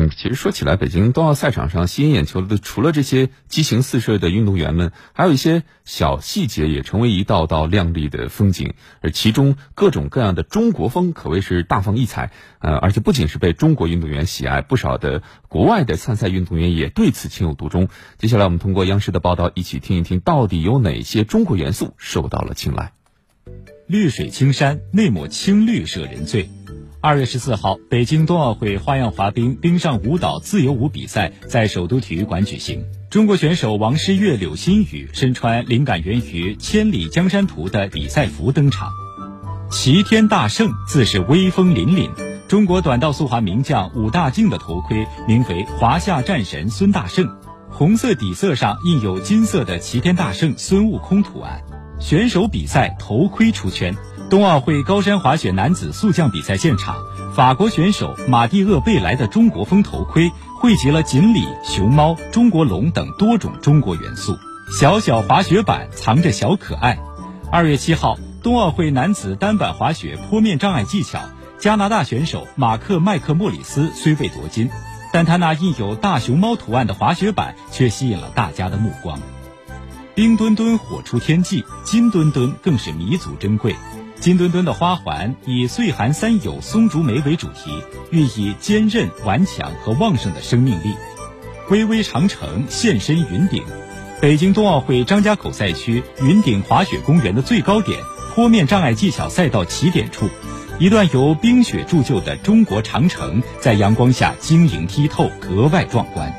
嗯，其实说起来，北京冬奥赛场上吸引眼球的，除了这些激情四射的运动员们，还有一些小细节也成为一道道亮丽的风景。而其中各种各样的中国风可谓是大放异彩。呃，而且不仅是被中国运动员喜爱，不少的国外的参赛运动员也对此情有独钟。接下来我们通过央视的报道，一起听一听到底有哪些中国元素受到了青睐。绿水青山，那抹青绿惹人醉。二月十四号，北京冬奥会花样滑冰冰上舞蹈自由舞比赛在首都体育馆举行。中国选手王诗玥、柳鑫宇身穿灵感源于《千里江山图》的比赛服登场。齐天大圣自是威风凛凛。中国短道速滑名将武大靖的头盔名为“华夏战神孙大圣”，红色底色上印有金色的齐天大圣孙悟空图案。选手比赛头盔出圈。冬奥会高山滑雪男子速降比赛现场，法国选手马蒂厄贝莱的中国风头盔汇集了锦鲤、熊猫、中国龙等多种中国元素。小小滑雪板藏着小可爱。二月七号，冬奥会男子单板滑雪坡面障碍技巧，加拿大选手马克麦克莫里斯虽未夺金，但他那印有大熊猫图案的滑雪板却吸引了大家的目光。冰墩墩火出天际，金墩墩更是弥足珍贵。金墩墩的花环以岁寒三友松竹梅为主题，寓意坚韧顽强和旺盛的生命力。巍巍长城现身云顶，北京冬奥会张家口赛区云顶滑雪公园的最高点坡面障碍技巧赛道起点处，一段由冰雪铸就的中国长城在阳光下晶莹剔透，格外壮观。